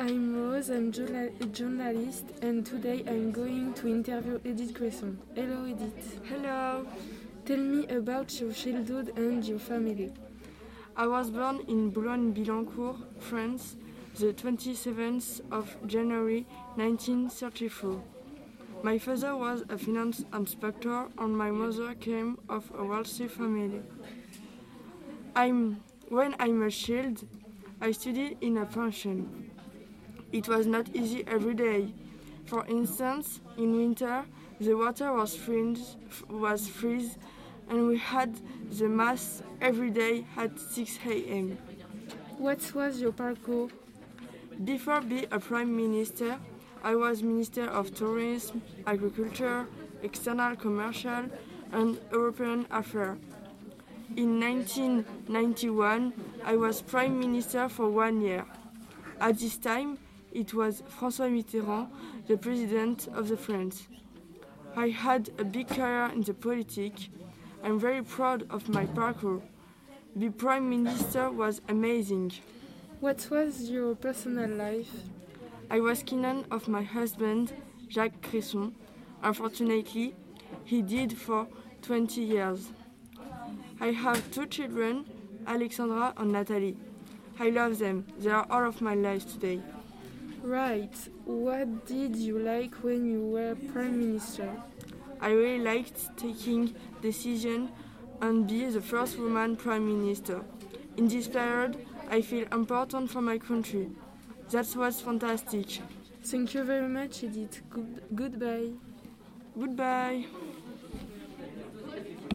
I'm Rose, I'm a journalist, and today I'm going to interview Edith Cresson. Hello, Edith. Hello. Tell me about your childhood and your family. I was born in Boulogne-Billancourt, France, the 27th of January 1934. My father was a finance inspector and my mother came of a wealthy family. I'm, when I'm a child, I studied in a pension. It was not easy every day. For instance, in winter, the water was freeze, was freeze and we had the mass every day at 6 a.m. What was your parcours? Before being a prime minister, I was Minister of Tourism, Agriculture, External Commercial and European Affairs. In 1991, I was Prime Minister for one year. At this time, it was François Mitterrand, the President of the France. I had a big career in the politics. I'm very proud of my parcours. The Prime Minister was amazing. What was your personal life? I was keen of my husband, Jacques Cresson. Unfortunately, he died for 20 years. I have two children, Alexandra and Natalie. I love them. They are all of my life today. Right. What did you like when you were Prime Minister? I really liked taking decisions and be the first woman Prime Minister. In this period, I feel important for my country. That was fantastic. Thank you very much, Edith. Good- goodbye. Goodbye.